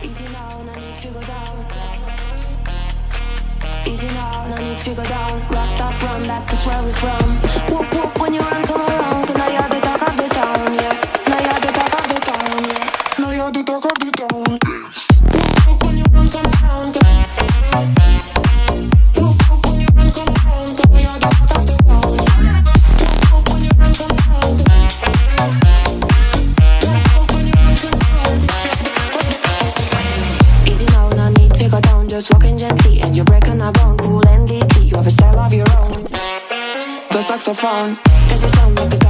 Easy now, no need to go down. Easy now, no need to go down. Rock that run, that is where we're from. Whoop whoop when you run, come around. just walking gently and you're breaking our bone. Cool and NDT, you have a style of your own. The saxophone, so fun. sound of the